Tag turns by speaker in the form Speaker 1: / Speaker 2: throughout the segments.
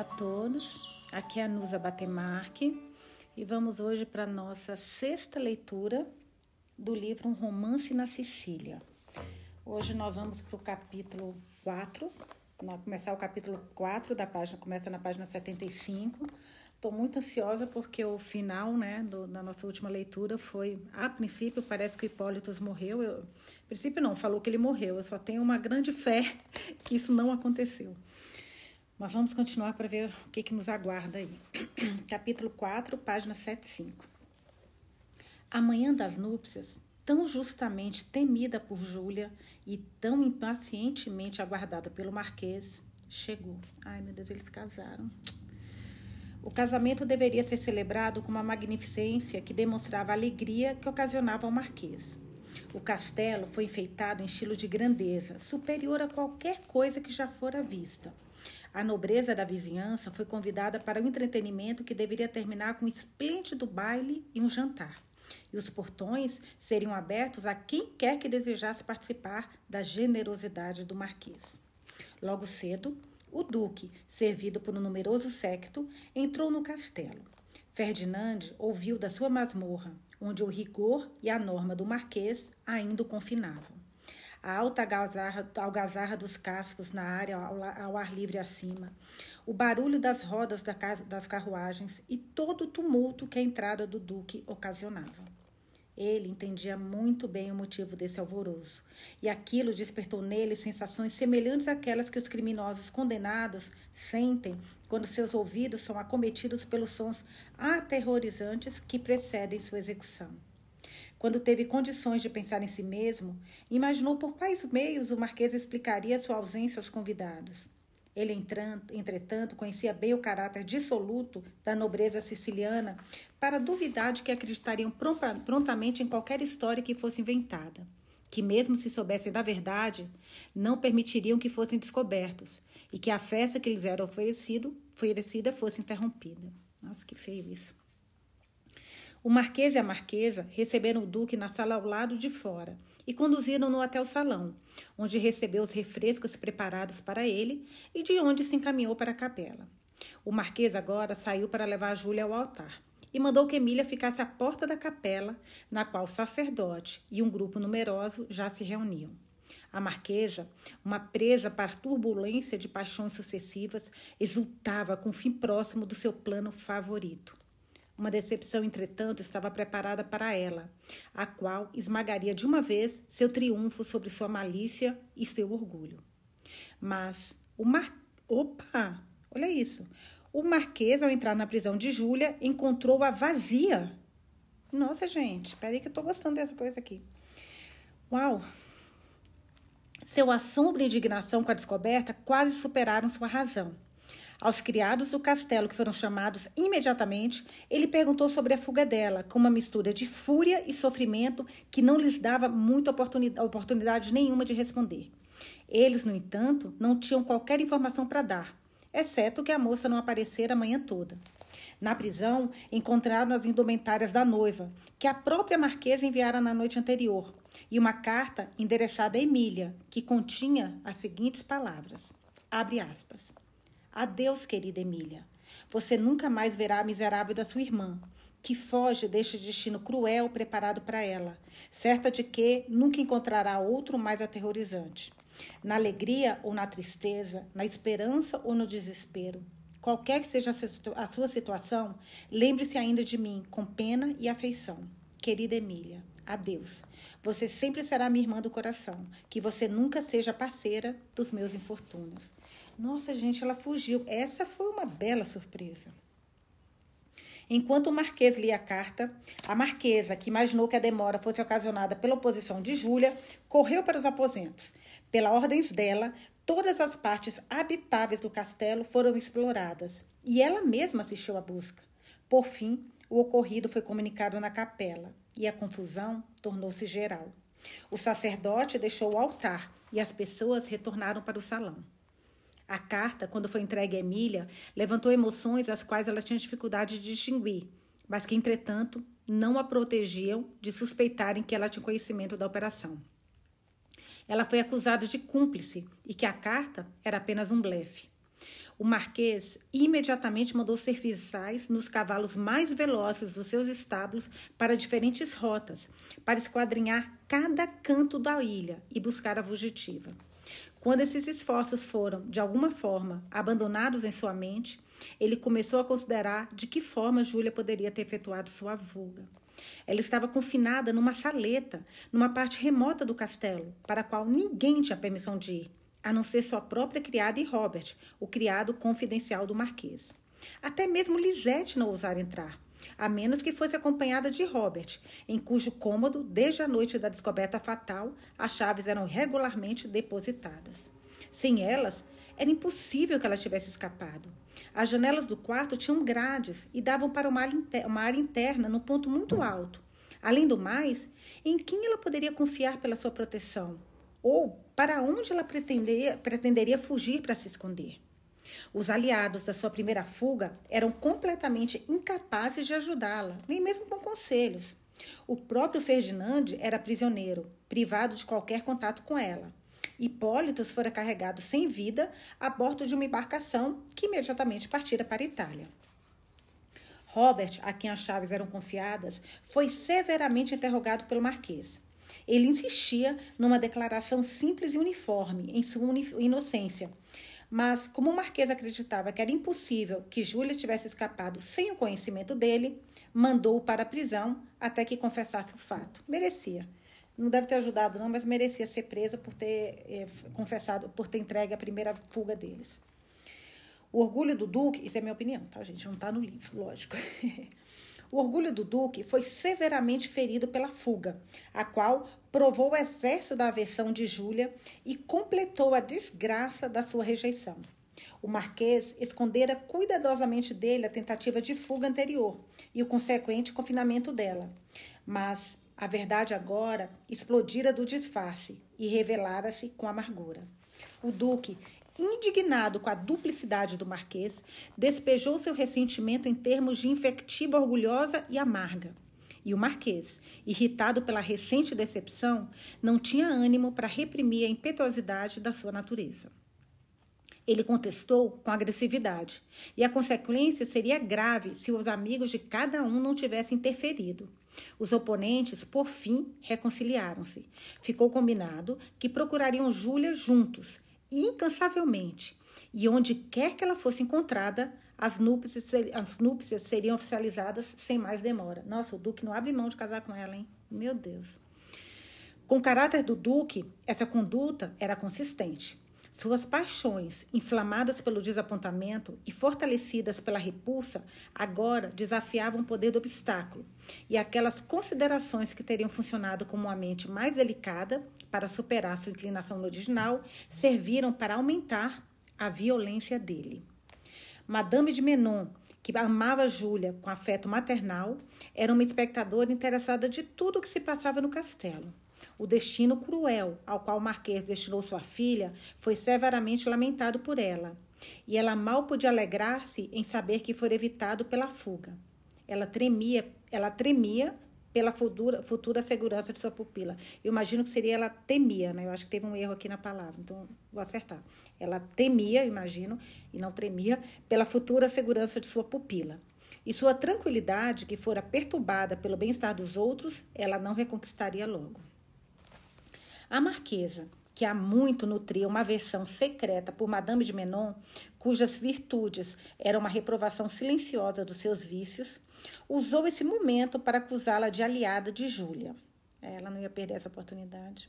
Speaker 1: Olá a todos, aqui é a Nusa Batemarque e vamos hoje para a nossa sexta leitura do livro Um Romance na Sicília. Hoje nós vamos para o capítulo 4, começar o capítulo 4 da página, começa na página 75. Estou muito ansiosa porque o final né, do, da nossa última leitura foi, a princípio, parece que o Hipólitos morreu. Eu, a princípio não, falou que ele morreu. Eu só tenho uma grande fé que isso não aconteceu. Mas vamos continuar para ver o que, que nos aguarda aí. Capítulo 4, página 75. A manhã das núpcias, tão justamente temida por Júlia e tão impacientemente aguardada pelo Marquês, chegou. Ai, meu Deus, eles casaram. O casamento deveria ser celebrado com uma magnificência que demonstrava a alegria que ocasionava ao Marquês. O castelo foi enfeitado em estilo de grandeza, superior a qualquer coisa que já fora vista. A nobreza da vizinhança foi convidada para um entretenimento que deveria terminar com um esplêndido baile e um jantar. E os portões seriam abertos a quem quer que desejasse participar da generosidade do marquês. Logo cedo, o duque, servido por um numeroso séquito, entrou no castelo. Ferdinand ouviu da sua masmorra, onde o rigor e a norma do marquês ainda o confinavam a alta algazarra, dos cascos na área ao, ar livre acima, o barulho das rodas da, das carruagens e todo o tumulto que a entrada do duque ocasionava. Ele entendia muito bem o motivo desse alvoroço, e aquilo despertou nele sensações semelhantes àquelas que os criminosos condenados sentem quando seus ouvidos são acometidos pelos sons aterrorizantes que precedem sua execução. Quando teve condições de pensar em si mesmo, imaginou por quais meios o Marquês explicaria sua ausência aos convidados. Ele, entretanto, conhecia bem o caráter dissoluto da nobreza siciliana para duvidar de que acreditariam prontamente em qualquer história que fosse inventada, que, mesmo se soubessem da verdade, não permitiriam que fossem descobertos e que a festa que lhes era oferecido, oferecida fosse interrompida. Nossa, que feio isso. O marquês e a marquesa receberam o duque na sala ao lado de fora e conduziram-no até o salão, onde recebeu os refrescos preparados para ele e de onde se encaminhou para a capela. O marquês agora saiu para levar Júlia ao altar e mandou que Emília ficasse à porta da capela, na qual o sacerdote e um grupo numeroso já se reuniam. A marquesa, uma presa para turbulência de paixões sucessivas, exultava com o fim próximo do seu plano favorito. Uma decepção, entretanto, estava preparada para ela, a qual esmagaria de uma vez seu triunfo sobre sua malícia e seu orgulho. Mas o mar... Opa! Olha isso. O marquês, ao entrar na prisão de Júlia, encontrou-a vazia. Nossa, gente, peraí que eu tô gostando dessa coisa aqui. Uau! Seu assombro e indignação com a descoberta quase superaram sua razão. Aos criados do castelo, que foram chamados imediatamente, ele perguntou sobre a fuga dela, com uma mistura de fúria e sofrimento que não lhes dava muita oportunidade, oportunidade nenhuma de responder. Eles, no entanto, não tinham qualquer informação para dar, exceto que a moça não aparecera a manhã toda. Na prisão, encontraram as indumentárias da noiva, que a própria marquesa enviara na noite anterior, e uma carta endereçada a Emília, que continha as seguintes palavras: abre aspas. Adeus, querida Emília. Você nunca mais verá a miserável da sua irmã, que foge deste destino cruel preparado para ela, certa de que nunca encontrará outro mais aterrorizante. Na alegria ou na tristeza, na esperança ou no desespero, qualquer que seja a sua situação, lembre-se ainda de mim com pena e afeição. Querida Emília, adeus. Você sempre será minha irmã do coração. Que você nunca seja parceira dos meus infortúnios. Nossa, gente, ela fugiu. Essa foi uma bela surpresa. Enquanto o Marquês lia a carta, a Marquesa, que imaginou que a demora fosse ocasionada pela oposição de Júlia, correu para os aposentos. Pela ordens dela, todas as partes habitáveis do castelo foram exploradas e ela mesma assistiu à busca. Por fim, o ocorrido foi comunicado na capela e a confusão tornou-se geral. O sacerdote deixou o altar e as pessoas retornaram para o salão. A carta, quando foi entregue a Emília, levantou emoções as quais ela tinha dificuldade de distinguir, mas que, entretanto, não a protegiam de suspeitarem que ela tinha conhecimento da operação. Ela foi acusada de cúmplice e que a carta era apenas um blefe. o marquês imediatamente mandou serviçais nos cavalos mais velozes dos seus estábulos para diferentes rotas, para esquadrinhar cada canto da ilha e buscar a fugitiva. Quando esses esforços foram, de alguma forma, abandonados em sua mente, ele começou a considerar de que forma Júlia poderia ter efetuado sua fuga. Ela estava confinada numa saleta, numa parte remota do castelo, para a qual ninguém tinha permissão de ir, a não ser sua própria criada e Robert, o criado confidencial do marquês. Até mesmo Lisette não ousara entrar, a menos que fosse acompanhada de Robert, em cujo cômodo, desde a noite da descoberta fatal, as chaves eram regularmente depositadas. Sem elas, era impossível que ela tivesse escapado. As janelas do quarto tinham grades e davam para uma área interna no ponto muito alto. Além do mais, em quem ela poderia confiar pela sua proteção? Ou para onde ela pretenderia, pretenderia fugir para se esconder? Os aliados da sua primeira fuga eram completamente incapazes de ajudá-la, nem mesmo com conselhos. O próprio Ferdinand era prisioneiro, privado de qualquer contato com ela. Hipólitos fora carregado sem vida a bordo de uma embarcação que imediatamente partira para a Itália. Robert, a quem as chaves eram confiadas, foi severamente interrogado pelo marquês. Ele insistia numa declaração simples e uniforme em sua inocência, mas, como o Marquês acreditava que era impossível que Júlia tivesse escapado sem o conhecimento dele, mandou-o para a prisão até que confessasse o fato. Merecia. Não deve ter ajudado, não, mas merecia ser preso por ter eh, confessado, por ter entregue a primeira fuga deles. O orgulho do Duque, isso é minha opinião, tá, gente? Não está no livro, lógico. o orgulho do Duque foi severamente ferido pela fuga, a qual provou o excesso da aversão de Júlia e completou a desgraça da sua rejeição. O marquês escondera cuidadosamente dele a tentativa de fuga anterior e o consequente confinamento dela. Mas a verdade agora explodira do disfarce e revelara-se com amargura. O duque, indignado com a duplicidade do marquês, despejou seu ressentimento em termos de infectiva orgulhosa e amarga. E o Marquês, irritado pela recente decepção, não tinha ânimo para reprimir a impetuosidade da sua natureza. Ele contestou com agressividade, e a consequência seria grave se os amigos de cada um não tivessem interferido. Os oponentes, por fim, reconciliaram-se. Ficou combinado que procurariam Júlia juntos, incansavelmente, e onde quer que ela fosse encontrada, as núpcias, as núpcias seriam oficializadas sem mais demora. Nossa, o Duque não abre mão de casar com ela, hein? Meu Deus. Com o caráter do Duque, essa conduta era consistente. Suas paixões, inflamadas pelo desapontamento e fortalecidas pela repulsa, agora desafiavam o poder do obstáculo, e aquelas considerações que teriam funcionado como uma mente mais delicada para superar sua inclinação original serviram para aumentar a violência dele. Madame de Menon, que amava Júlia com afeto maternal, era uma espectadora interessada de tudo o que se passava no castelo. O destino cruel ao qual o Marquês destinou sua filha foi severamente lamentado por ela, e ela mal podia alegrar-se em saber que foi evitado pela fuga. Ela tremia, ela tremia pela futura, futura segurança de sua pupila. Eu imagino que seria ela temia, né? Eu acho que teve um erro aqui na palavra, então vou acertar. Ela temia, imagino, e não tremia, pela futura segurança de sua pupila. E sua tranquilidade, que fora perturbada pelo bem-estar dos outros, ela não reconquistaria logo. A marquesa, que há muito nutria uma aversão secreta por Madame de Menon, cujas virtudes eram uma reprovação silenciosa dos seus vícios, usou esse momento para acusá-la de aliada de Júlia. Ela não ia perder essa oportunidade.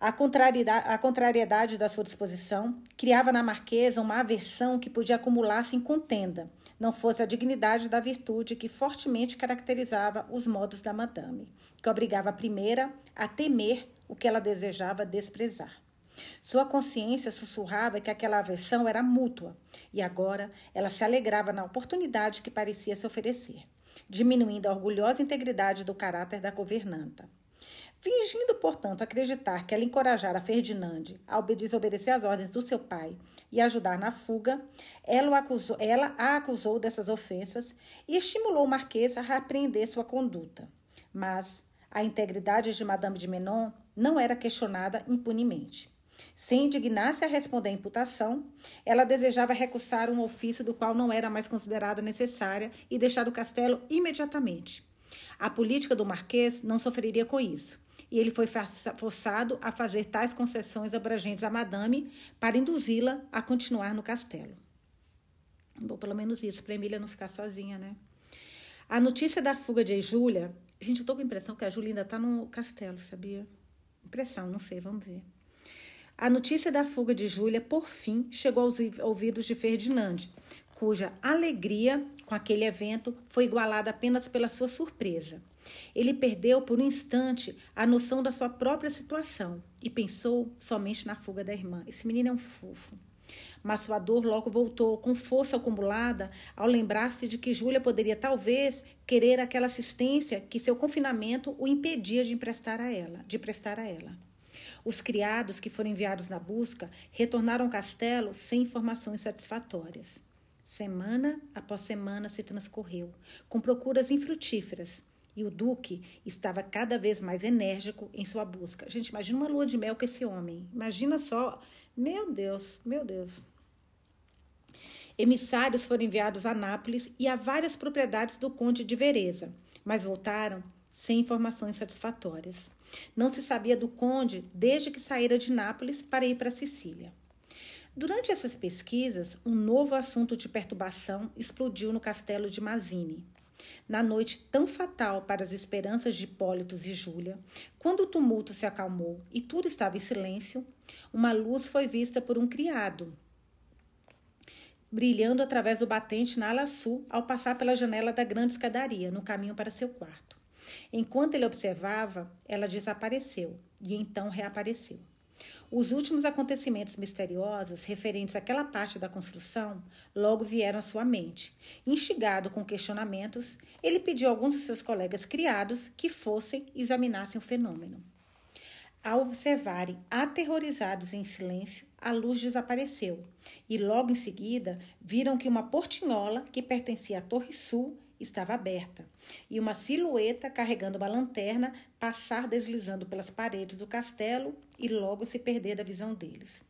Speaker 1: A contrariedade, a contrariedade da sua disposição criava na marquesa uma aversão que podia acumular-se em contenda, não fosse a dignidade da virtude que fortemente caracterizava os modos da madame, que obrigava a primeira a temer o que ela desejava desprezar. Sua consciência sussurrava que aquela aversão era mútua, e agora ela se alegrava na oportunidade que parecia se oferecer, diminuindo a orgulhosa integridade do caráter da governanta. Fingindo, portanto, acreditar que ela encorajara Ferdinand a desobedecer às ordens do seu pai e ajudar na fuga, ela, acusou, ela a acusou dessas ofensas e estimulou o Marquês a repreender sua conduta. Mas a integridade de Madame de Menon não era questionada impunemente. Indignar-se a responder à imputação, ela desejava recursar um ofício do qual não era mais considerada necessária e deixar o castelo imediatamente. A política do Marquês não sofreria com isso, e ele foi forçado a fazer tais concessões abrangentes a Madame para induzi-la a continuar no castelo. Bom, pelo menos isso, para Emília não ficar sozinha, né? A notícia da fuga de Júlia. Gente, eu tô com a impressão que a Júlia ainda tá no castelo, sabia? Impressão, não sei, vamos ver. A notícia da fuga de Júlia, por fim, chegou aos ouvidos de Ferdinand, cuja alegria com aquele evento foi igualada apenas pela sua surpresa. Ele perdeu por um instante a noção da sua própria situação e pensou somente na fuga da irmã. Esse menino é um fofo. Mas sua dor logo voltou, com força acumulada, ao lembrar-se de que Júlia poderia talvez querer aquela assistência que seu confinamento o impedia de emprestar a ela, de prestar a ela. Os criados que foram enviados na busca retornaram ao castelo sem informações satisfatórias. Semana após semana se transcorreu, com procuras infrutíferas, e o Duque estava cada vez mais enérgico em sua busca. Gente, imagina uma lua de mel com esse homem. Imagina só. Meu Deus, meu Deus. Emissários foram enviados a Nápoles e a várias propriedades do Conde de Vereza, mas voltaram sem informações satisfatórias. Não se sabia do conde desde que saíra de Nápoles para ir para Sicília. Durante essas pesquisas, um novo assunto de perturbação explodiu no castelo de Mazini. Na noite tão fatal para as esperanças de Hipólitos e Júlia, quando o tumulto se acalmou e tudo estava em silêncio, uma luz foi vista por um criado, brilhando através do batente na ala sul ao passar pela janela da grande escadaria, no caminho para seu quarto. Enquanto ele observava, ela desapareceu e então reapareceu. Os últimos acontecimentos misteriosos referentes àquela parte da construção logo vieram à sua mente. Instigado com questionamentos, ele pediu a alguns de seus colegas criados que fossem e examinassem o fenômeno. Ao observarem, aterrorizados em silêncio, a luz desapareceu e logo em seguida viram que uma portinhola que pertencia à Torre Sul estava aberta e uma silhueta carregando uma lanterna passar deslizando pelas paredes do castelo e logo se perder da visão deles.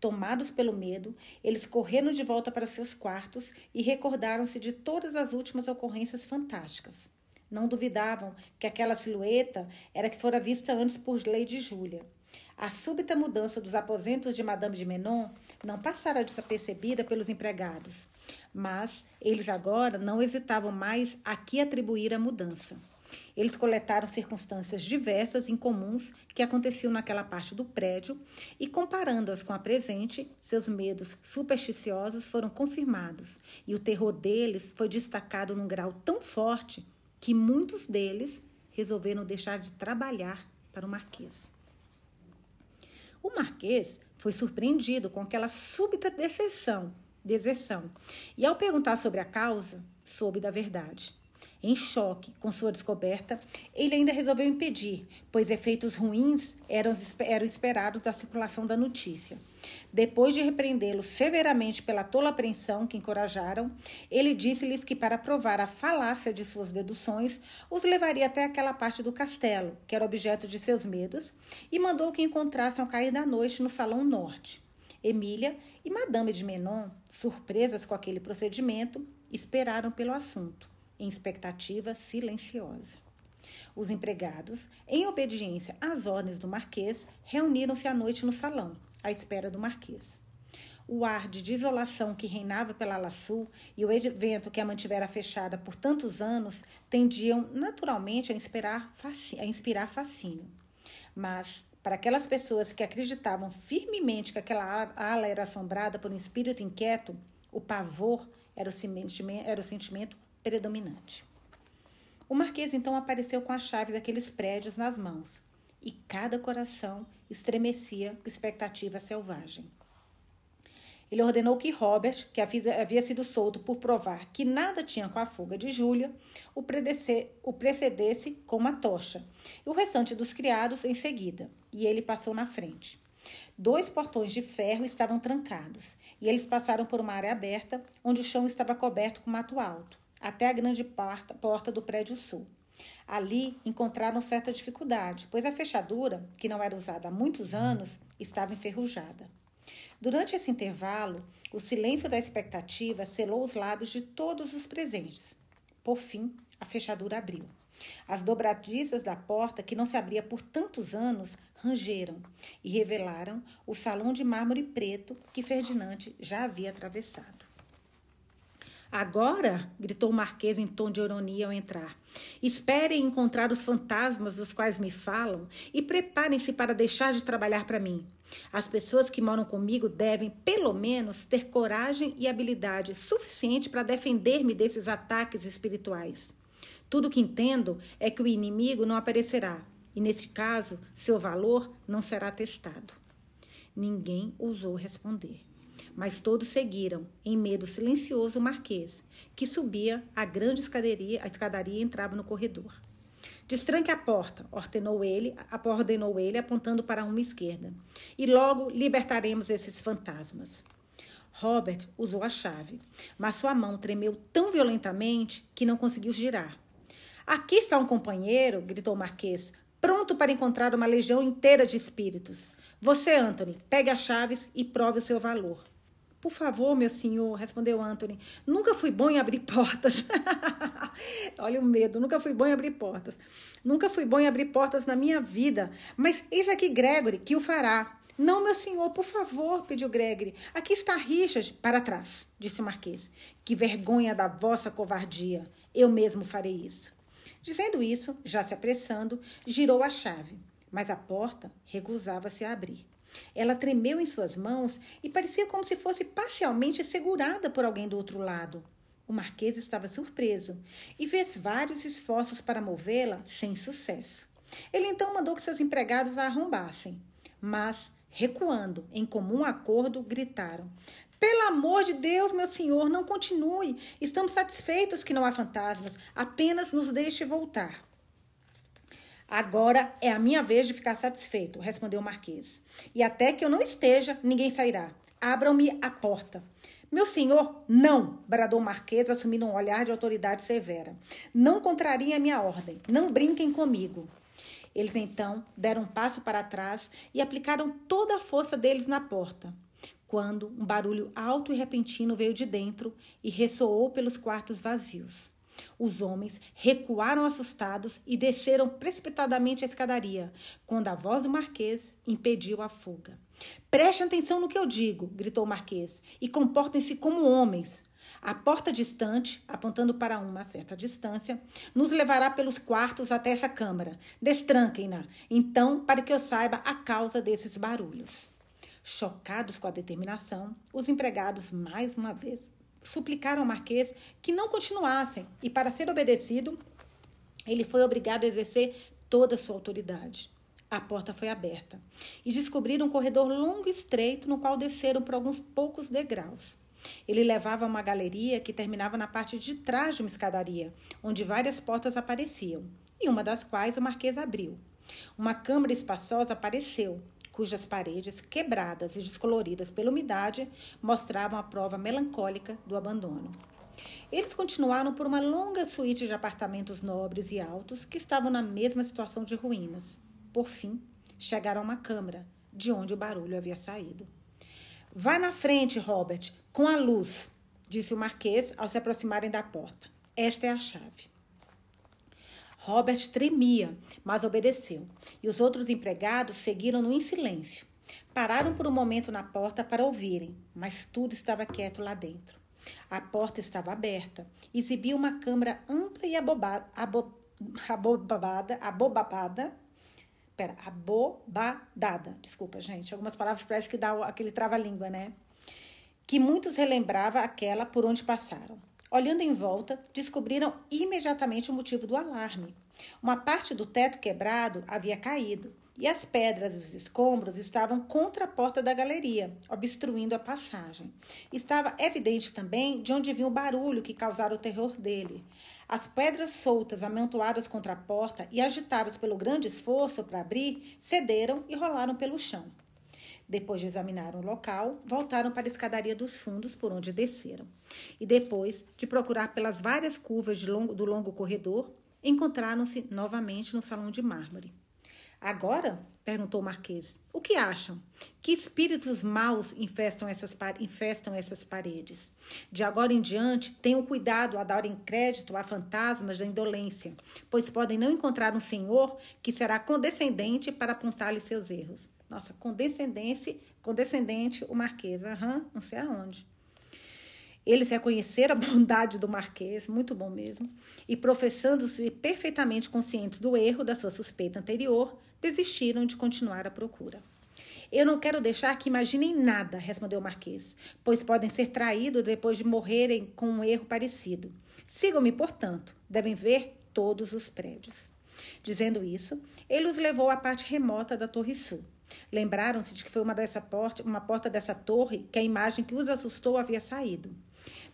Speaker 1: Tomados pelo medo, eles correram de volta para seus quartos e recordaram-se de todas as últimas ocorrências fantásticas. Não duvidavam que aquela silhueta era que fora vista antes por Lady Júlia. A súbita mudança dos aposentos de Madame de Menon não passara desapercebida pelos empregados, mas eles agora não hesitavam mais a que atribuir a mudança. Eles coletaram circunstâncias diversas incomuns que aconteciam naquela parte do prédio e, comparando-as com a presente, seus medos supersticiosos foram confirmados e o terror deles foi destacado num grau tão forte que muitos deles resolveram deixar de trabalhar para o Marquês. O Marquês foi surpreendido com aquela súbita decepção deserção. E ao perguntar sobre a causa, soube da verdade. Em choque com sua descoberta, ele ainda resolveu impedir, pois efeitos ruins eram, eram esperados da circulação da notícia. Depois de repreendê-los severamente pela tola apreensão que encorajaram, ele disse-lhes que, para provar a falácia de suas deduções, os levaria até aquela parte do castelo, que era objeto de seus medos, e mandou que encontrassem ao cair da noite no salão norte. Emília e Madame de Menon, surpresas com aquele procedimento, esperaram pelo assunto, em expectativa silenciosa. Os empregados, em obediência às ordens do Marquês, reuniram-se à noite no salão, à espera do Marquês. O ar de desolação que reinava pela ala sul e o evento que a mantivera fechada por tantos anos tendiam naturalmente a inspirar, a inspirar fascínio. Mas para aquelas pessoas que acreditavam firmemente que aquela ala era assombrada por um espírito inquieto, o pavor era o sentimento, predominante. O marquês então apareceu com as chaves daqueles prédios nas mãos, e cada coração estremecia com expectativa selvagem. Ele ordenou que Robert, que havia sido solto por provar que nada tinha com a fuga de Júlia, o, o precedesse com uma tocha, e o restante dos criados em seguida, e ele passou na frente. Dois portões de ferro estavam trancados, e eles passaram por uma área aberta, onde o chão estava coberto com mato alto, até a grande porta, do prédio sul. Ali encontraram certa dificuldade, pois a fechadura, que não era usada há muitos anos, estava enferrujada. Durante esse intervalo, o silêncio da expectativa selou os lábios de todos os presentes. Por fim, a fechadura abriu. As dobradiças da porta, que não se abria por tantos anos, rangeram e revelaram o salão de mármore preto que Ferdinand já havia atravessado. Agora, gritou o Marquês em tom de ironia ao entrar, esperem encontrar os fantasmas dos quais me falam e preparem-se para deixar de trabalhar para mim. As pessoas que moram comigo devem, pelo menos, ter coragem e habilidade suficiente para defender-me desses ataques espirituais. Tudo que entendo é que o inimigo não aparecerá, e nesse caso, seu valor não será testado. Ninguém ousou responder mas todos seguiram, em medo silencioso, o marquês, que subia a grande escadaria, a escadaria e entrava no corredor. Destranque a porta, ordenou ele, ordenou ele, apontando para uma esquerda. E logo libertaremos esses fantasmas. Robert usou a chave, mas sua mão tremeu tão violentamente que não conseguiu girar. Aqui está um companheiro, gritou o Marquês, pronto para encontrar uma legião inteira de espíritos. Você, Anthony, pegue as chaves e prove o seu valor. Por favor, meu senhor, respondeu Anthony. Nunca fui bom em abrir portas. Olha o medo, nunca fui bom em abrir portas. Nunca fui bom em abrir portas na minha vida. Mas eis aqui Gregory, que o fará. Não, meu senhor, por favor, pediu Gregory. Aqui está Richard. Para trás, disse o Marquês. Que vergonha da vossa covardia. Eu mesmo farei isso. Dizendo isso, já se apressando, girou a chave, mas a porta recusava-se a abrir. Ela tremeu em suas mãos e parecia como se fosse parcialmente segurada por alguém do outro lado. O marquês estava surpreso e fez vários esforços para movê-la sem sucesso. Ele então mandou que seus empregados a arrombassem, mas, recuando em comum acordo, gritaram: Pelo amor de Deus, meu senhor, não continue. Estamos satisfeitos que não há fantasmas. Apenas nos deixe voltar. Agora é a minha vez de ficar satisfeito, respondeu o Marquês. E até que eu não esteja, ninguém sairá. Abram-me a porta. Meu senhor, não! bradou o Marquês, assumindo um olhar de autoridade severa. Não contrariem a minha ordem. Não brinquem comigo. Eles então deram um passo para trás e aplicaram toda a força deles na porta. Quando um barulho alto e repentino veio de dentro e ressoou pelos quartos vazios. Os homens recuaram assustados e desceram precipitadamente a escadaria, quando a voz do marquês impediu a fuga. Prestem atenção no que eu digo, gritou o marquês, e comportem-se como homens. A porta distante, apontando para uma certa distância, nos levará pelos quartos até essa câmara. Destranquem-na, então, para que eu saiba a causa desses barulhos. Chocados com a determinação, os empregados, mais uma vez, suplicaram ao Marquês que não continuassem e, para ser obedecido, ele foi obrigado a exercer toda a sua autoridade. A porta foi aberta e descobriram um corredor longo e estreito no qual desceram por alguns poucos degraus. Ele levava a uma galeria que terminava na parte de trás de uma escadaria, onde várias portas apareciam, e uma das quais o Marquês abriu. Uma câmara espaçosa apareceu, cujas paredes, quebradas e descoloridas pela umidade, mostravam a prova melancólica do abandono. Eles continuaram por uma longa suíte de apartamentos nobres e altos que estavam na mesma situação de ruínas. Por fim, chegaram a uma câmara, de onde o barulho havia saído. Vá na frente, Robert, com a luz, disse o marquês ao se aproximarem da porta. Esta é a chave. Robert tremia, mas obedeceu, e os outros empregados seguiram-no em silêncio. Pararam por um momento na porta para ouvirem, mas tudo estava quieto lá dentro. A porta estava aberta, exibia uma câmara ampla e abobada, abo, abobada, abobada, pera, abobadada, desculpa, gente, algumas palavras parece que dá aquele trava-língua, né? Que muitos relembrava aquela por onde passaram. Olhando em volta, descobriram imediatamente o motivo do alarme. Uma parte do teto quebrado havia caído e as pedras e os escombros estavam contra a porta da galeria, obstruindo a passagem. Estava evidente também de onde vinha o barulho que causara o terror dele. As pedras soltas, amontoadas contra a porta e agitadas pelo grande esforço para abrir, cederam e rolaram pelo chão. Depois de examinar o local, voltaram para a escadaria dos fundos por onde desceram. E depois de procurar pelas várias curvas longo, do longo corredor, encontraram-se novamente no salão de mármore. Agora, perguntou o Marquês, o que acham? Que espíritos maus infestam essas, infestam essas paredes? De agora em diante, tenham cuidado a darem crédito a fantasmas da indolência, pois podem não encontrar um senhor que será condescendente para apontar-lhe seus erros. Nossa, condescendente, condescendente o Marquês, aham, não sei aonde. Eles reconheceram a bondade do Marquês, muito bom mesmo, e professando-se perfeitamente conscientes do erro da sua suspeita anterior, desistiram de continuar a procura. Eu não quero deixar que imaginem nada, respondeu o Marquês, pois podem ser traídos depois de morrerem com um erro parecido. Sigam-me, portanto, devem ver todos os prédios. Dizendo isso, ele os levou à parte remota da Torre Sul. Lembraram-se de que foi uma, dessa porta, uma porta dessa torre que a imagem que os assustou havia saído.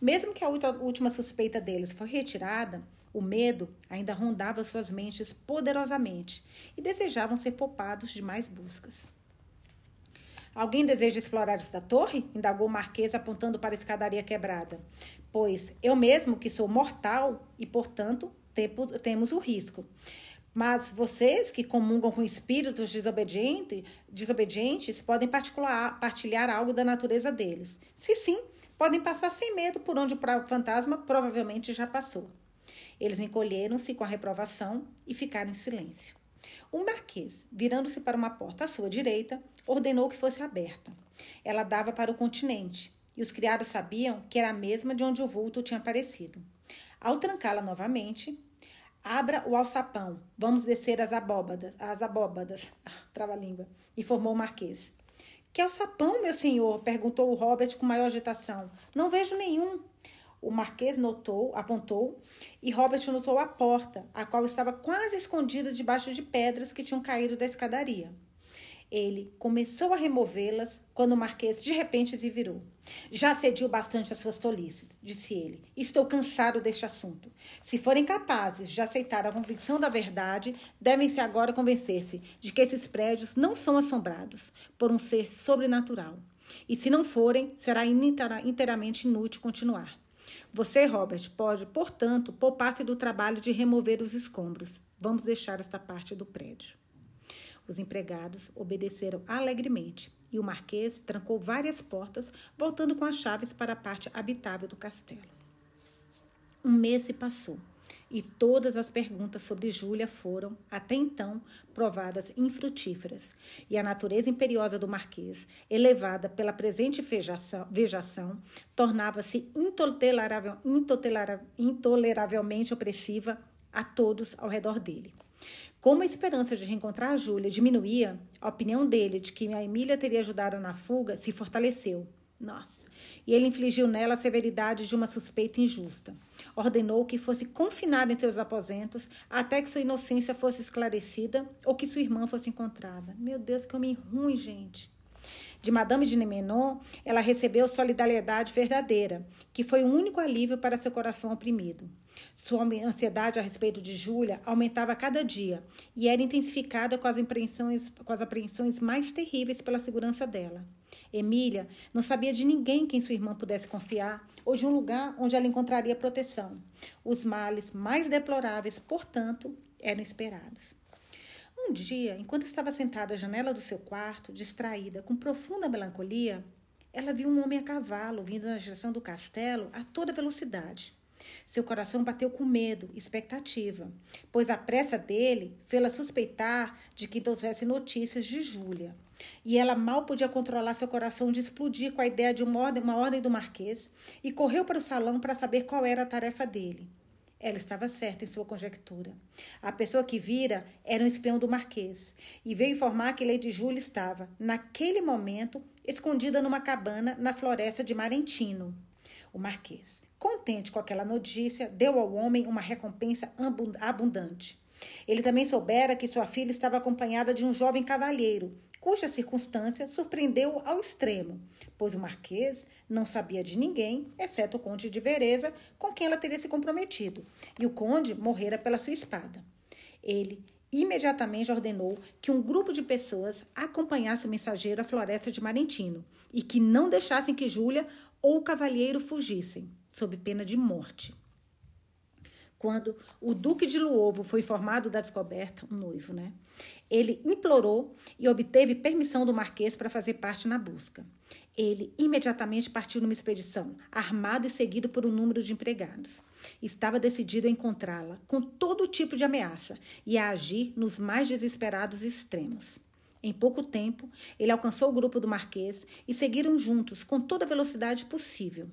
Speaker 1: Mesmo que a última suspeita deles foi retirada, o medo ainda rondava suas mentes poderosamente e desejavam ser poupados de mais buscas. Alguém deseja explorar esta torre? indagou o Marquês, apontando para a escadaria quebrada. Pois eu mesmo, que sou mortal e, portanto, temos o risco. Mas vocês que comungam com espíritos desobedientes, desobedientes podem partilhar algo da natureza deles. Se sim, podem passar sem medo por onde o fantasma provavelmente já passou. Eles encolheram-se com a reprovação e ficaram em silêncio. O marquês, virando-se para uma porta à sua direita, ordenou que fosse aberta. Ela dava para o continente, e os criados sabiam que era a mesma de onde o vulto tinha aparecido. Ao trancá-la novamente, abra o alçapão, vamos descer as abóbadas, as abóbadas, ah, trava-língua, informou o marquês. Que alçapão, meu senhor? perguntou o Robert com maior agitação. Não vejo nenhum. O marquês notou, apontou, e Robert notou a porta, a qual estava quase escondida debaixo de pedras que tinham caído da escadaria. Ele começou a removê-las quando o marquês de repente se virou. Já cediu bastante às suas tolices, disse ele. Estou cansado deste assunto. Se forem capazes de aceitar a convicção da verdade, devem-se agora convencer-se de que esses prédios não são assombrados por um ser sobrenatural. E se não forem, será inteiramente inútil continuar. Você, Robert, pode, portanto, poupar-se do trabalho de remover os escombros. Vamos deixar esta parte do prédio. Os empregados obedeceram alegremente e o marquês trancou várias portas, voltando com as chaves para a parte habitável do castelo. Um mês se passou e todas as perguntas sobre Júlia foram, até então, provadas infrutíferas, e a natureza imperiosa do Marquês, elevada pela presente vejação, vejação tornava-se intoleravel, intoleravelmente opressiva a todos ao redor dele. Como a esperança de reencontrar a Júlia diminuía, a opinião dele de que a Emília teria ajudado na fuga se fortaleceu. Nossa. E ele infligiu nela a severidade de uma suspeita injusta. Ordenou que fosse confinada em seus aposentos até que sua inocência fosse esclarecida ou que sua irmã fosse encontrada. Meu Deus, que homem ruim, gente. De Madame de Nemenon, ela recebeu solidariedade verdadeira, que foi o único alívio para seu coração oprimido. Sua ansiedade a respeito de Júlia aumentava cada dia e era intensificada com as, apreensões, com as apreensões mais terríveis pela segurança dela. Emília não sabia de ninguém quem sua irmã pudesse confiar ou de um lugar onde ela encontraria proteção. Os males mais deploráveis, portanto, eram esperados. Um dia, enquanto estava sentada à janela do seu quarto, distraída, com profunda melancolia, ela viu um homem a cavalo vindo na direção do castelo a toda velocidade. Seu coração bateu com medo expectativa, pois a pressa dele fê-la suspeitar de que trouxesse notícias de Júlia. E ela mal podia controlar seu coração de explodir com a ideia de uma ordem, uma ordem do Marquês e correu para o salão para saber qual era a tarefa dele. Ela estava certa em sua conjectura. A pessoa que vira era um espião do Marquês e veio informar que Lady Júlia estava, naquele momento, escondida numa cabana na floresta de Marentino. O Marquês, contente com aquela notícia, deu ao homem uma recompensa abundante. Ele também soubera que sua filha estava acompanhada de um jovem cavalheiro, cuja circunstância surpreendeu ao extremo, pois o marquês não sabia de ninguém, exceto o conde de Vereza, com quem ela teria se comprometido, e o conde morrera pela sua espada. Ele imediatamente ordenou que um grupo de pessoas acompanhasse o mensageiro à floresta de Marentino e que não deixassem que Júlia ou o cavalheiro fugissem, sob pena de morte. quando o Duque de Luovo foi informado da descoberta, um noivo, né? Ele implorou e obteve permissão do Marquês para fazer parte na busca. Ele imediatamente partiu numa expedição, armado e seguido por um número de empregados. Estava decidido a encontrá-la com todo tipo de ameaça e a agir nos mais desesperados extremos. Em pouco tempo, ele alcançou o grupo do Marquês e seguiram juntos com toda a velocidade possível.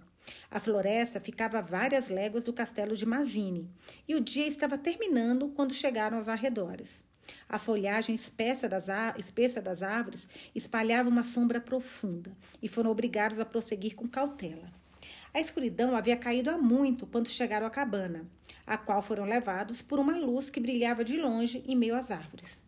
Speaker 1: A floresta ficava a várias léguas do castelo de Mazine, e o dia estava terminando quando chegaram aos arredores. A folhagem espessa das, espessa das árvores espalhava uma sombra profunda, e foram obrigados a prosseguir com cautela. A escuridão havia caído há muito quando chegaram à cabana, a qual foram levados por uma luz que brilhava de longe em meio às árvores.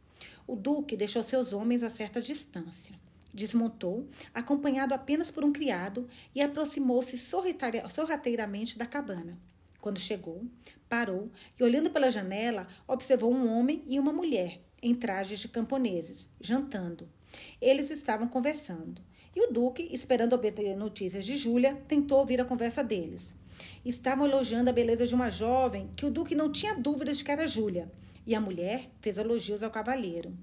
Speaker 1: O duque deixou seus homens a certa distância. Desmontou, acompanhado apenas por um criado, e aproximou-se sorrateiramente da cabana. Quando chegou, parou e, olhando pela janela, observou um homem e uma mulher, em trajes de camponeses, jantando. Eles estavam conversando. E o Duque, esperando obter notícias de Júlia, tentou ouvir a conversa deles. Estavam elogiando a beleza de uma jovem que o Duque não tinha dúvidas de que era Júlia. E a mulher fez elogios ao cavalheiro.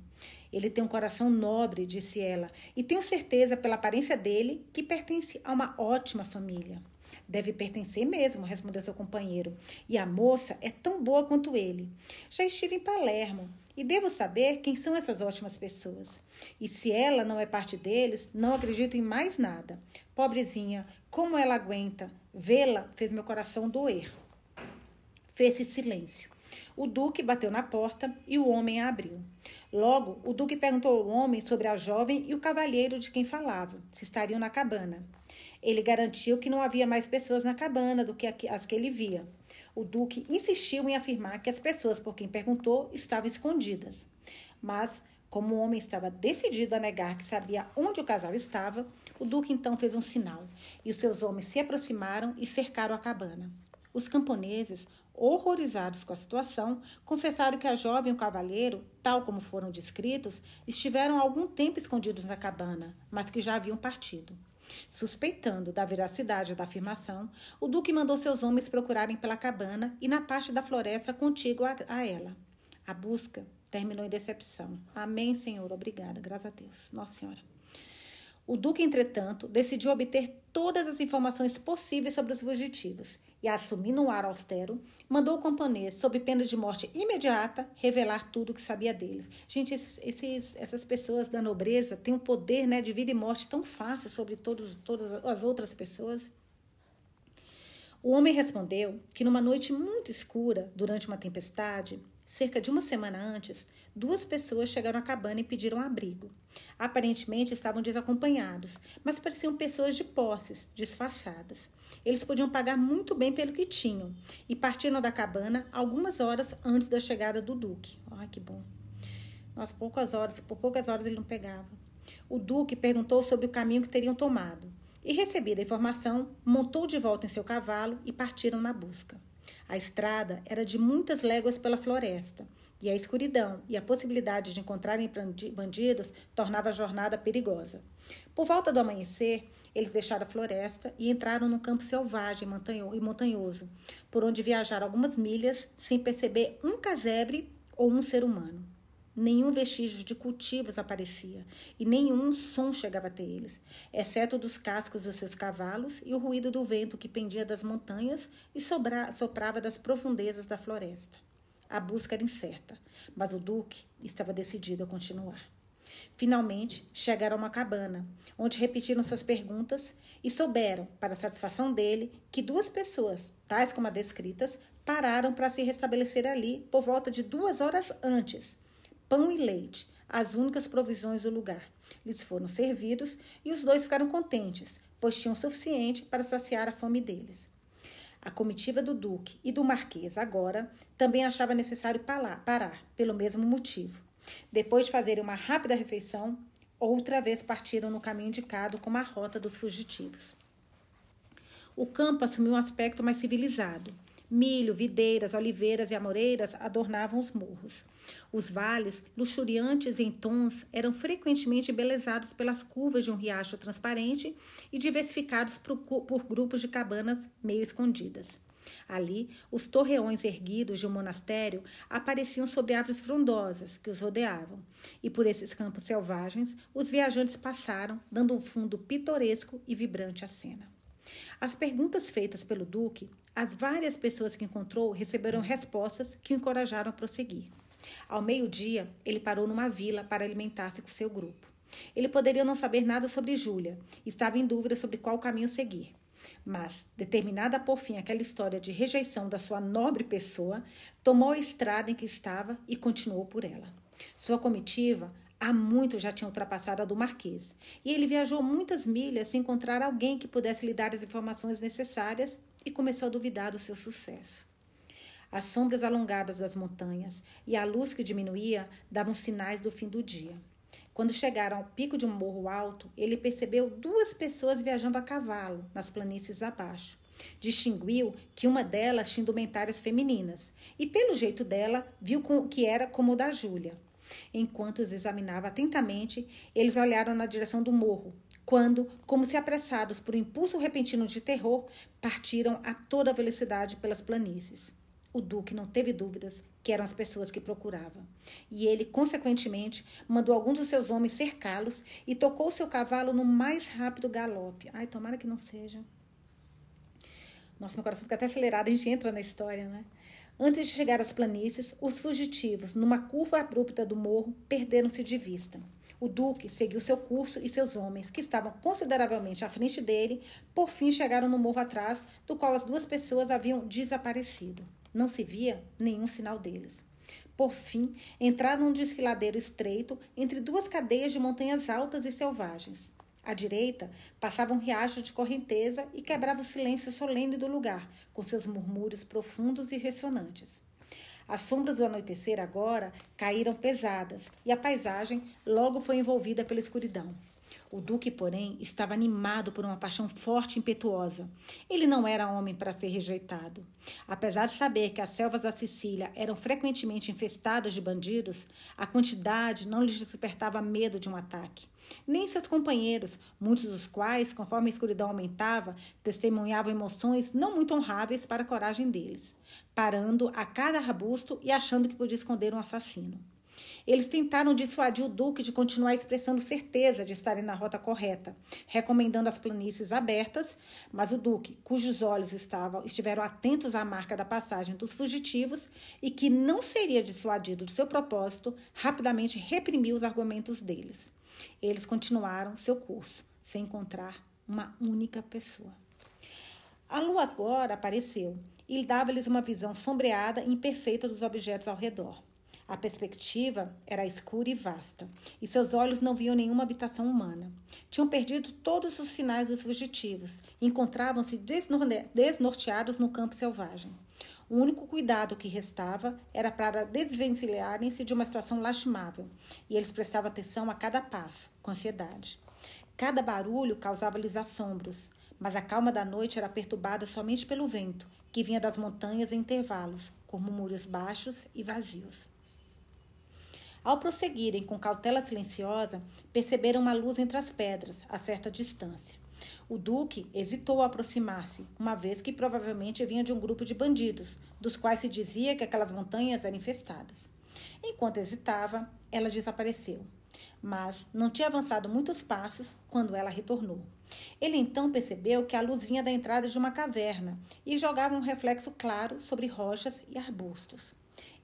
Speaker 1: Ele tem um coração nobre, disse ela, e tenho certeza, pela aparência dele, que pertence a uma ótima família. Deve pertencer mesmo, respondeu seu companheiro. E a moça é tão boa quanto ele. Já estive em Palermo e devo saber quem são essas ótimas pessoas. E se ela não é parte deles, não acredito em mais nada. Pobrezinha, como ela aguenta? Vê-la fez meu coração doer. Fez-se silêncio. O duque bateu na porta e o homem a abriu. Logo, o duque perguntou ao homem sobre a jovem e o cavalheiro de quem falava, se estariam na cabana. Ele garantiu que não havia mais pessoas na cabana do que as que ele via. O duque insistiu em afirmar que as pessoas por quem perguntou estavam escondidas. Mas, como o homem estava decidido a negar que sabia onde o casal estava, o duque então fez um sinal e os seus homens se aproximaram e cercaram a cabana. Os camponeses horrorizados com a situação, confessaram que a jovem e o cavalheiro, tal como foram descritos, estiveram algum tempo escondidos na cabana, mas que já haviam partido. Suspeitando da veracidade da afirmação, o duque mandou seus homens procurarem pela cabana e na parte da floresta contígua a ela. A busca terminou em decepção. Amém, Senhor. Obrigada. Graças a Deus. Nossa Senhora. O Duque, entretanto, decidiu obter todas as informações possíveis sobre os fugitivos e, assumindo um ar austero, mandou o camponês, sob pena de morte imediata, revelar tudo o que sabia deles. Gente, esses, esses, essas pessoas da nobreza têm um poder né, de vida e morte tão fácil sobre todos, todas as outras pessoas. O homem respondeu que, numa noite muito escura, durante uma tempestade, Cerca de uma semana antes, duas pessoas chegaram à cabana e pediram abrigo. Aparentemente estavam desacompanhados, mas pareciam pessoas de posses, disfarçadas. Eles podiam pagar muito bem pelo que tinham e partiram da cabana algumas horas antes da chegada do Duque. Ai, que bom. Nós poucas horas, por poucas horas ele não pegava. O Duque perguntou sobre o caminho que teriam tomado e, recebida a informação, montou de volta em seu cavalo e partiram na busca. A estrada era de muitas léguas pela floresta, e a escuridão e a possibilidade de encontrarem bandidos tornava a jornada perigosa. Por volta do amanhecer, eles deixaram a floresta e entraram num campo selvagem e montanhoso, por onde viajaram algumas milhas sem perceber um casebre ou um ser humano. Nenhum vestígio de cultivos aparecia e nenhum som chegava até eles, exceto dos cascos dos seus cavalos e o ruído do vento que pendia das montanhas e sobra, soprava das profundezas da floresta. A busca era incerta, mas o Duque estava decidido a continuar. Finalmente, chegaram a uma cabana, onde repetiram suas perguntas e souberam, para a satisfação dele, que duas pessoas, tais como as descritas, pararam para se restabelecer ali por volta de duas horas antes pão e leite, as únicas provisões do lugar. Lhes foram servidos e os dois ficaram contentes, pois tinham suficiente para saciar a fome deles. A comitiva do Duque e do Marquês, agora, também achava necessário parar, pelo mesmo motivo. Depois de fazerem uma rápida refeição, outra vez partiram no caminho indicado como a rota dos fugitivos. O campo assumiu um aspecto mais civilizado. Milho, videiras, oliveiras e amoreiras adornavam os morros. Os vales, luxuriantes em tons, eram frequentemente embelezados pelas curvas de um riacho transparente e diversificados por, grupos de cabanas meio escondidas. Ali, os torreões erguidos de um monastério apareciam sob árvores frondosas que os rodeavam, e por esses campos selvagens os viajantes passaram, dando um fundo pitoresco e vibrante à cena. As perguntas feitas pelo Duque, as várias pessoas que encontrou receberam respostas que o encorajaram a prosseguir. Ao meio-dia, ele parou numa vila para alimentar-se com seu grupo. Ele poderia não saber nada sobre Júlia, estava em dúvida sobre qual caminho seguir. Mas, determinada a fim àquela história de rejeição da sua nobre pessoa, tomou a estrada em que estava e continuou por ela. Sua comitiva há muito já tinha ultrapassado a do Marquês, e ele viajou muitas milhas sem encontrar alguém que pudesse lhe dar as informações necessárias e começou a duvidar do seu sucesso. As sombras alongadas das montanhas e a luz que diminuía davam sinais do fim do dia. Quando chegaram ao pico de um morro alto, ele percebeu duas pessoas viajando a cavalo nas planícies abaixo. Distinguiu que uma delas tinha indumentárias femininas e, pelo jeito dela, viu que era como o da Júlia. Enquanto os examinava atentamente, eles olharam na direção do morro, quando, como se apressados por um impulso repentino de terror, partiram a toda velocidade pelas planícies. O Duque não teve dúvidas que eram as pessoas que procurava. E ele, consequentemente, mandou alguns dos seus homens cercá-los e tocou seu cavalo no mais rápido galope. Ai, tomara que não seja. Nossa, meu coração fica até acelerado, a gente entra na história, né? Antes de chegar às planícies, os fugitivos, numa curva abrupta do morro, perderam-se de vista. O duque seguiu seu curso e seus homens, que estavam consideravelmente à frente dele, por fim chegaram no morro atrás, do qual as duas pessoas haviam desaparecido. Não se via nenhum sinal deles. Por fim, entraram num desfiladeiro estreito entre duas cadeias de montanhas altas e selvagens. À direita, passava um riacho de correnteza e quebrava o silêncio solene do lugar, com seus murmúrios profundos e ressonantes. As sombras do anoitecer agora caíram pesadas e a paisagem logo foi envolvida pela escuridão. O duque, porém, estava animado por uma paixão forte e impetuosa. Ele não era homem para ser rejeitado. Apesar de saber que as selvas da Sicília eram frequentemente infestadas de bandidos, a quantidade não lhes despertava medo de um ataque. Nem seus companheiros, muitos dos quais, conforme a escuridão aumentava, testemunhavam emoções não muito honráveis para a coragem deles, parando a cada arbusto e achando que podia esconder um assassino. Eles tentaram dissuadir o Duque de continuar expressando certeza de estarem na rota correta, recomendando as planícies abertas, mas o Duque, cujos olhos estavam, estiveram atentos à marca da passagem dos fugitivos e que não seria dissuadido de seu propósito, rapidamente reprimiu os argumentos deles. Eles continuaram seu curso, sem encontrar uma única pessoa. A lua agora apareceu e dava-lhes uma visão sombreada e imperfeita dos objetos ao redor. A perspectiva era escura e vasta, e seus olhos não viam nenhuma habitação humana. Tinham perdido todos os sinais dos fugitivos e encontravam-se desnorteados no campo selvagem. O único cuidado que restava era para desvencilharem-se de uma situação lastimável, e eles prestavam atenção a cada passo, com ansiedade. Cada barulho causava-lhes assombros, mas a calma da noite era perturbada somente pelo vento, que vinha das montanhas em intervalos, com murmúrios baixos e vazios. Ao prosseguirem com cautela silenciosa, perceberam uma luz entre as pedras, a certa distância. O Duque hesitou a aproximar-se, uma vez que provavelmente vinha de um grupo de bandidos, dos quais se dizia que aquelas montanhas eram infestadas. Enquanto hesitava, ela desapareceu. Mas não tinha avançado muitos passos quando ela retornou. Ele então percebeu que a luz vinha da entrada de uma caverna e jogava um reflexo claro sobre rochas e arbustos.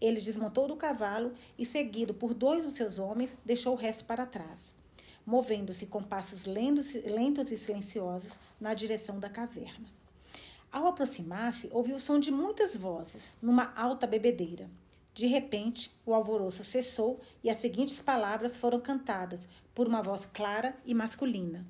Speaker 1: Ele desmontou do cavalo e, seguido por dois dos seus homens, deixou o resto para trás, movendo-se com passos lentos, e silenciosos na direção da caverna. Ao aproximar-se, ouviu o som de muitas vozes, numa alta bebedeira. De repente, o alvoroço cessou e as seguintes palavras foram cantadas por uma voz clara e masculina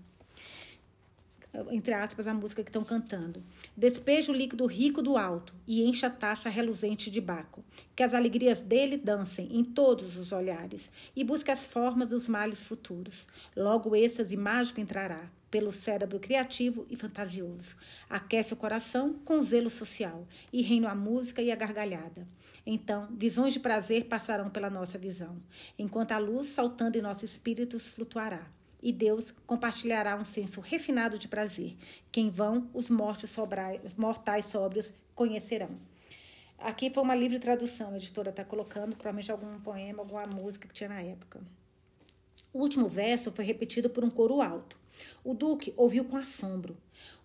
Speaker 1: entre aspas, a música que estão cantando. Despeja o líquido rico do alto e encha a taça reluzente de Baco. Que as alegrias dele dancem em todos os olhares e busque as formas dos males futuros. Logo o êxtase mágico entrará pelo cérebro criativo e fantasioso. Aquece o coração com zelo social e reina a música e a gargalhada. Então, visões de prazer passarão pela nossa visão, enquanto a luz saltando em nossos espíritos flutuará e Deus compartilhará um senso refinado de prazer, que em vão os mortos sobrais, mortais sóbrios conhecerão. Aqui foi uma livre tradução, a editora está colocando, provavelmente algum poema, alguma música que tinha na época. O último verso foi repetido por um coro alto. O Duque ouviu com assombro.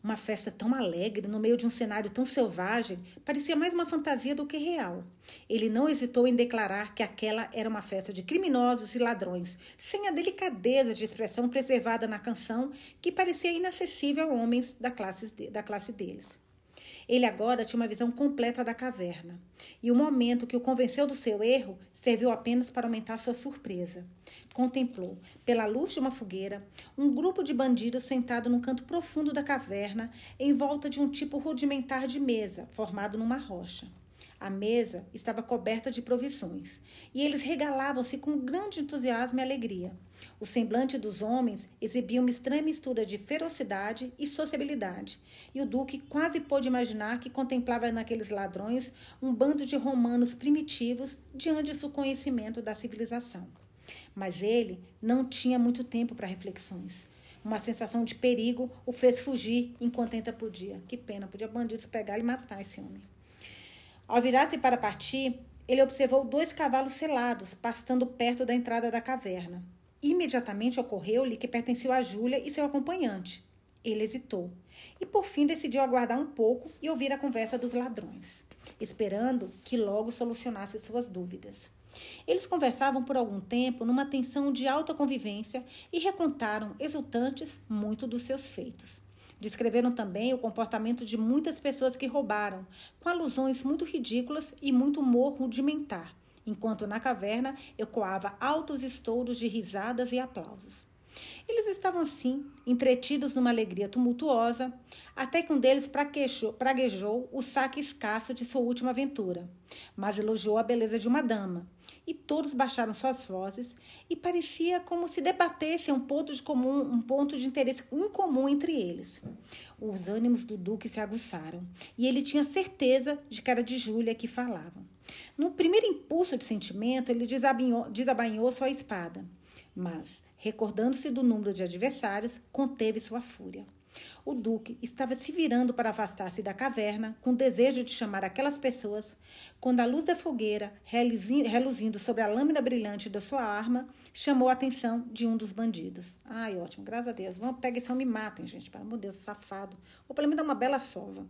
Speaker 1: Uma festa tão alegre, no meio de um cenário tão selvagem, parecia mais uma fantasia do que real. Ele não hesitou em declarar que aquela era uma festa de criminosos e ladrões, sem a delicadeza de expressão preservada na canção, que parecia inacessível a homens da classe, da classe deles. Ele agora tinha uma visão completa da caverna, e o momento que o convenceu do seu erro serviu apenas para aumentar sua surpresa. Contemplou, pela luz de uma fogueira, um grupo de bandidos sentado num canto profundo da caverna, em volta de um tipo rudimentar de mesa, formado numa rocha. A mesa estava coberta de provisões, e eles regalavam-se com grande entusiasmo e alegria. O semblante dos homens exibia uma estranha mistura de ferocidade e sociabilidade, e o duque quase pôde imaginar que contemplava naqueles ladrões um bando de romanos primitivos diante do conhecimento da civilização. Mas ele não tinha muito tempo para reflexões. Uma sensação de perigo o fez fugir enquanto ainda podia. Que pena, podia bandidos pegar e matar esse homem. Ao virar-se para partir, ele observou dois cavalos selados pastando perto da entrada da caverna. Imediatamente ocorreu-lhe que pertenciam a Júlia e seu acompanhante. Ele hesitou e, por fim, decidiu aguardar um pouco e ouvir a conversa dos ladrões, esperando que logo solucionasse suas dúvidas. Eles conversavam por algum tempo numa tensão de alta convivência e recontaram, exultantes, muito dos seus feitos. Descreveram também o comportamento de muitas pessoas que roubaram, com alusões muito ridículas e muito humor rudimentar, enquanto na caverna ecoava altos estouros de risadas e aplausos. Eles estavam assim, entretidos numa alegria tumultuosa, até que um deles praguejou o saque escasso de sua última aventura, mas elogiou a beleza de uma dama, e todos baixaram suas vozes e parecia como se debatessem um ponto de comum, um ponto de interesse incomum entre eles. Os ânimos do duque se aguçaram e ele tinha certeza de que era de Júlia que falavam. No primeiro impulso de sentimento, ele desabainhou sua espada, mas, recordando-se do número de adversários, conteve sua fúria. O duque estava se virando para afastar-se da caverna, com desejo de chamar aquelas pessoas, quando a luz da fogueira, reluzindo sobre a lâmina brilhante da sua arma, chamou a atenção de um dos bandidos. Ai, ótimo, graças a Deus. Esse homem e matem, gente. Pelo amor de Deus, safado. Ou pelo menos dá uma bela sova.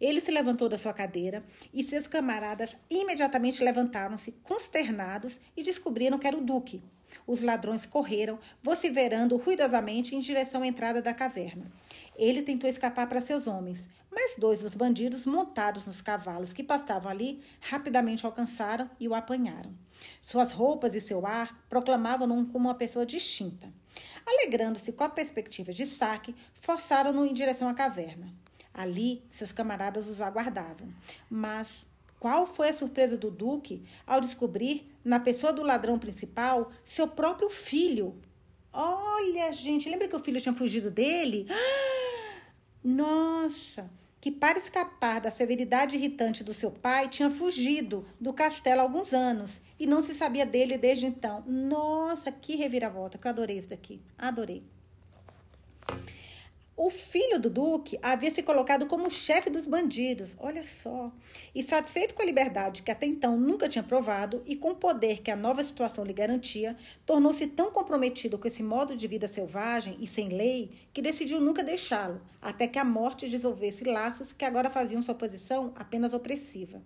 Speaker 1: Ele se levantou da sua cadeira e seus camaradas imediatamente levantaram-se, consternados, e descobriram que era o Duque. Os ladrões correram, vociferando ruidosamente em direção à entrada da caverna. Ele tentou escapar para seus homens, mas dois dos bandidos, montados nos cavalos que pastavam ali, rapidamente alcançaram e o apanharam. Suas roupas e seu ar proclamavam-no como uma pessoa distinta. Alegrando-se com a perspectiva de saque, forçaram-no em direção à caverna. Ali, seus camaradas os aguardavam. Mas qual foi a surpresa do Duque ao descobrir, na pessoa do ladrão principal, seu próprio filho? Olha, gente, lembra que o filho tinha fugido dele? Nossa! Que para escapar da severidade irritante do seu pai, tinha fugido do castelo há alguns anos e não se sabia dele desde então. Nossa, que reviravolta, que eu adorei isso daqui. Adorei. O filho do Duque havia se colocado como chefe dos bandidos, olha só. E satisfeito com a liberdade que até então nunca tinha provado e com o poder que a nova situação lhe garantia, tornou-se tão comprometido com esse modo de vida selvagem e sem lei que decidiu nunca deixá-lo, até que a morte dissolvesse laços que agora faziam sua posição apenas opressiva.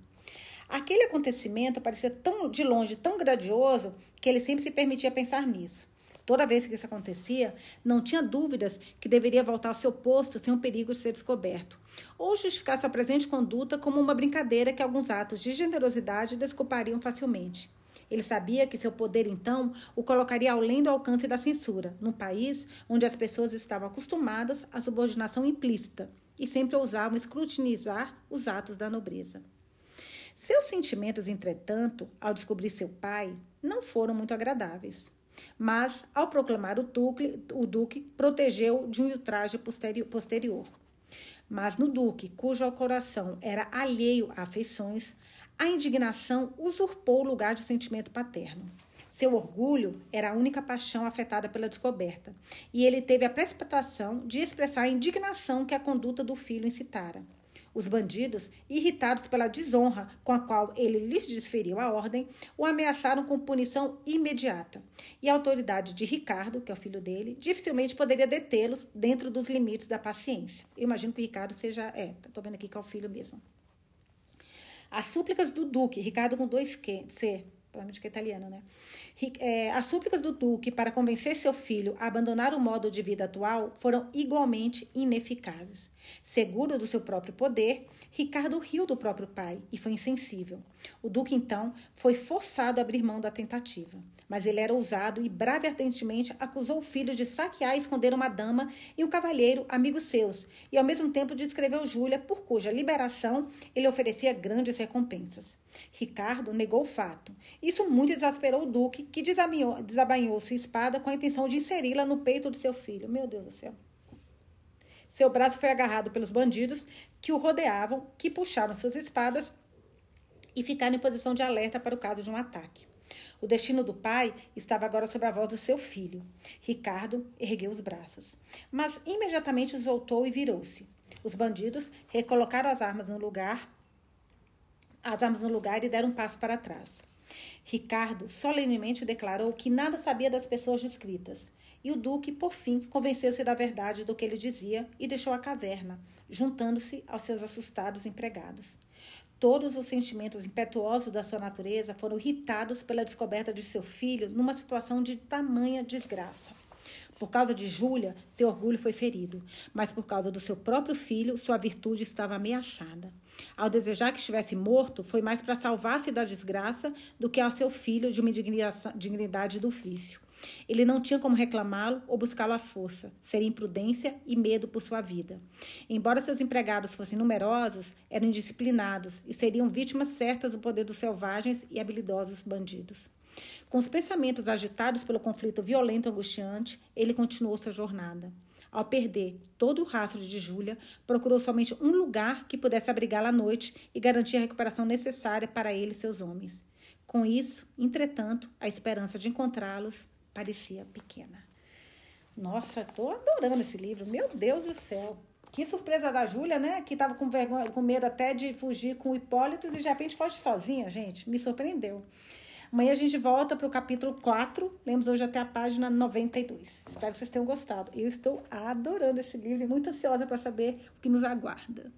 Speaker 1: Aquele acontecimento parecia tão de longe tão grandioso que ele sempre se permitia pensar nisso. Toda vez que isso acontecia, não tinha dúvidas que deveria voltar ao seu posto sem o perigo de ser descoberto, ou justificar sua presente conduta como uma brincadeira que alguns atos de generosidade desculpariam facilmente. Ele sabia que seu poder, então, o colocaria além do alcance da censura, num país onde as pessoas estavam acostumadas à subordinação implícita e sempre ousavam escrutinizar os atos da nobreza. Seus sentimentos, entretanto, ao descobrir seu pai, não foram muito agradáveis. Mas, ao proclamar o duque, o duque protegeu de um ultraje posterior. Mas no duque, cujo coração era alheio a afeições, a indignação usurpou o lugar de sentimento paterno. Seu orgulho era a única paixão afetada pela descoberta, e ele teve a precipitação de expressar a indignação que a conduta do filho incitara. Os bandidos, irritados pela desonra com a qual ele lhes desferiu a ordem, o ameaçaram com punição imediata. E a autoridade de Ricardo, que é o filho dele, dificilmente poderia detê-los dentro dos limites da paciência. Eu imagino que Ricardo seja. É, estou vendo aqui que é o filho mesmo. As súplicas do Duque, Ricardo com dois Q, C, provavelmente que é italiano, né? É, as súplicas do Duque para convencer seu filho a abandonar o modo de vida atual foram igualmente ineficazes. Seguro do seu próprio poder, Ricardo riu do próprio pai e foi insensível. O Duque, então, foi forçado a abrir mão da tentativa. Mas ele era ousado e bravemente acusou o filho de saquear e esconder uma dama e um cavalheiro, amigos seus, e ao mesmo tempo descreveu Júlia, por cuja liberação ele oferecia grandes recompensas. Ricardo negou o fato. Isso muito exasperou o Duque, que desabanhou sua espada com a intenção de inseri-la no peito do seu filho. Meu Deus do céu. Seu braço foi agarrado pelos bandidos que o rodeavam, que puxaram suas espadas e ficaram em posição de alerta para o caso de um ataque. O destino do pai estava agora sobre a voz do seu filho. Ricardo ergueu os braços, mas imediatamente os voltou e virou-se. Os bandidos recolocaram as armas no lugar, as armas no lugar e deram um passo para trás. Ricardo solenemente declarou que nada sabia das pessoas descritas e o Duque, por fim, convenceu-se da verdade do que ele dizia e deixou a caverna, juntando-se aos seus assustados empregados. Todos os sentimentos impetuosos da sua natureza foram irritados pela descoberta de seu filho numa situação de tamanha desgraça. Por causa de Júlia, seu orgulho foi ferido, mas por causa do seu próprio filho, sua virtude estava ameaçada. Ao desejar que estivesse morto, foi mais para salvar-se da desgraça do que ao seu filho de uma dignidade do ofício. Ele não tinha como reclamá-lo ou buscá-lo à força. Seria imprudência e medo por sua vida. Embora seus empregados fossem numerosos, eram indisciplinados e seriam vítimas certas do poder dos selvagens e habilidosos bandidos. Com os pensamentos agitados pelo conflito violento e angustiante, ele continuou sua jornada. Ao perder todo o rastro de Júlia, procurou somente um lugar que pudesse abrigá-la à noite e garantir a recuperação necessária para ele e seus homens. Com isso, entretanto, a esperança de encontrá-los parecia pequena. Nossa, estou adorando esse livro. Meu Deus do céu. Que surpresa da Júlia, né? Que estava com vergonha, com medo até de fugir com o Hipólito e de repente foge sozinha, gente. Me surpreendeu. Amanhã a gente volta para o capítulo 4. Lemos hoje até a página 92. Espero que vocês tenham gostado. Eu estou adorando esse livro e muito ansiosa para saber o que nos aguarda.